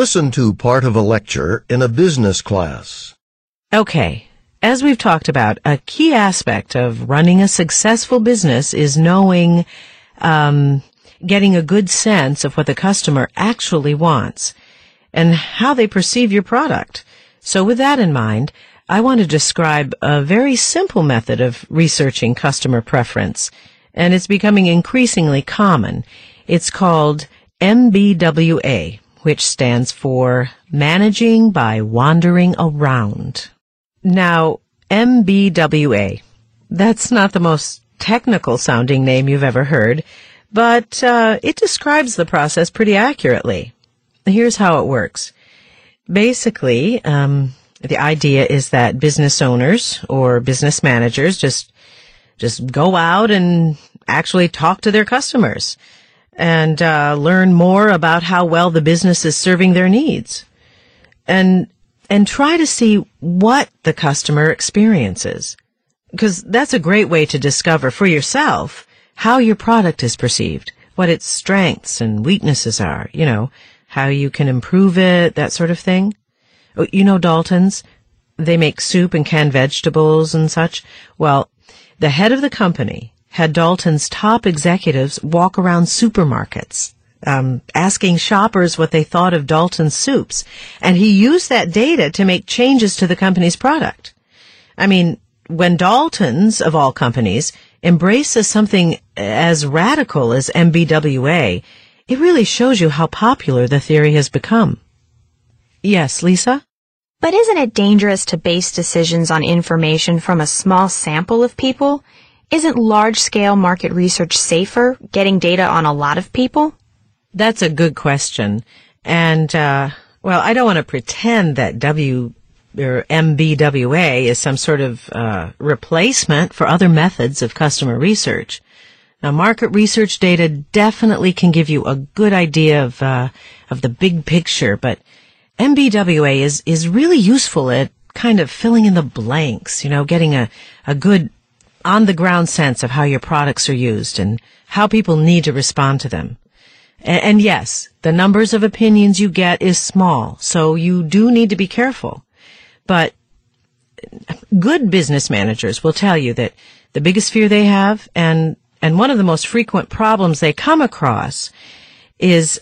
Listen to part of a lecture in a business class. Okay. As we've talked about, a key aspect of running a successful business is knowing, um, getting a good sense of what the customer actually wants and how they perceive your product. So with that in mind, I want to describe a very simple method of researching customer preference, and it's becoming increasingly common. It's called MBWA, which stands for Managing by Wandering Around. Now, MBWA, that's not the most technical sounding name you've ever heard, but uh, it describes the process pretty accurately. Here's how it works. Basically, um, the idea is that business owners or business managers just just go out and actually talk to their customers and uh, learn more about how well the business is serving their needs. And and try to see what the customer experiences. Because that's a great way to discover for yourself how your product is perceived what its strengths and weaknesses are you know how you can improve it that sort of thing. Oh, you know dalton's? They make soup and canned vegetables and such? Well the head of the company had Dalton's top executives walk around supermarkets, um, asking shoppers what they thought of Dalton's soups, and he used that data to make changes to the company's product. I mean, when Dalton's, of all companies, embraces something as radical as MBWA, it really shows you how popular the theory has become. Yes, Lisa? But isn't it dangerous to base decisions on information from a small sample of people? Isn't large-scale market research safer, getting data on a lot of people? That's a good question. And, uh, well, I don't want to pretend that W or MBWA is some sort of uh, replacement for other methods of customer research. Now, market research data definitely can give you a good idea of uh, of the big picture, but MBWA is is really useful at kind of filling in the blanks. You know, getting a a good on the ground sense of how your products are used and how people need to respond to them. And, and, yes, the numbers of opinions you get is small, so you do need to be careful. But good business managers will tell you that the biggest fear they have and and one of the most frequent problems they come across is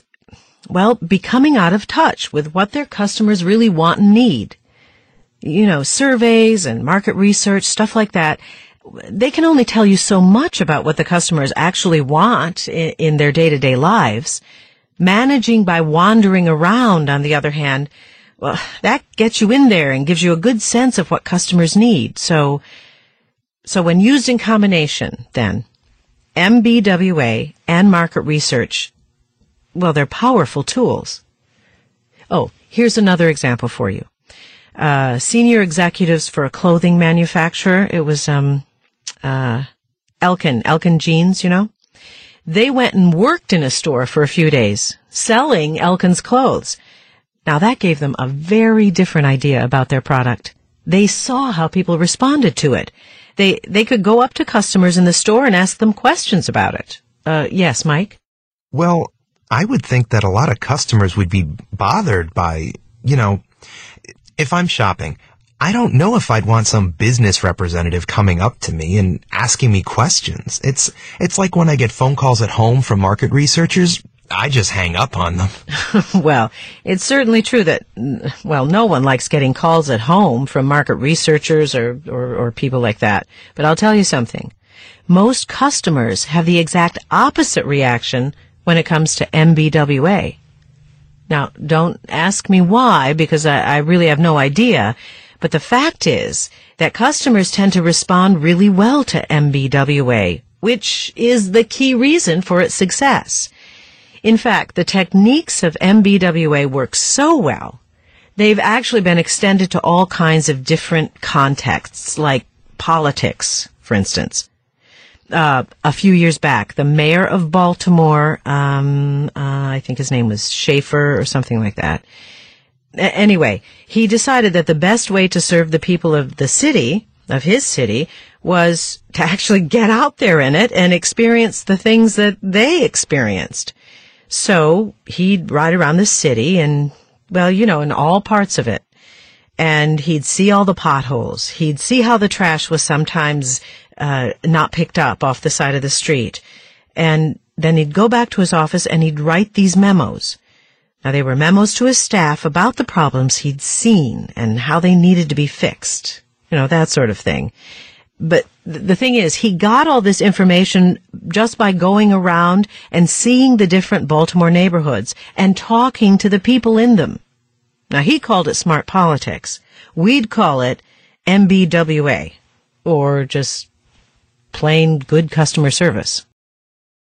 well, becoming out of touch with what their customers really want and need. You know, surveys and market research, stuff like that they can only tell you so much about what the customers actually want in, in their day-to-day lives. Managing by wandering around, on the other hand, well, that gets you in there and gives you a good sense of what customers need. So, so when used in combination, then, MBWA and market research, well, they're powerful tools. Oh, here's another example for you. Uh, senior executives for a clothing manufacturer. It was, um, uh, Elkin, Elkin Jeans, you know? They went and worked in a store for a few days, selling Elkin's clothes. Now that gave them a very different idea about their product. They saw how people responded to it. They, they could go up to customers in the store and ask them questions about it. Uh, yes, Mike? Well, I would think that a lot of customers would be bothered by, you know, if I'm shopping, I don't know if I'd want some business representative coming up to me and asking me questions. It's, it's like when I get phone calls at home from market researchers, I just hang up on them. well, it's certainly true that, well, no one likes getting calls at home from market researchers or, or, or people like that. But I'll tell you something. Most customers have the exact opposite reaction when it comes to MBWA. Now, don't ask me why, because I, I really have no idea. But the fact is that customers tend to respond really well to MBWA, which is the key reason for its success. In fact, the techniques of MBWA work so well, they've actually been extended to all kinds of different contexts, like politics, for instance. Uh, a few years back, the mayor of Baltimore, um, uh, I think his name was Schaefer or something like that, anyway, he decided that the best way to serve the people of the city, of his city, was to actually get out there in it and experience the things that they experienced. So he'd ride around the city and well, you know, in all parts of it. And he'd see all the potholes. He'd see how the trash was sometimes uh, not picked up off the side of the street. And then he'd go back to his office and he'd write these memos. Now they were memos to his staff about the problems he'd seen and how they needed to be fixed. You know, that sort of thing. But the thing is, he got all this information just by going around and seeing the different Baltimore neighborhoods and talking to the people in them. Now he called it smart politics. We'd call it MBWA or just plain good customer service.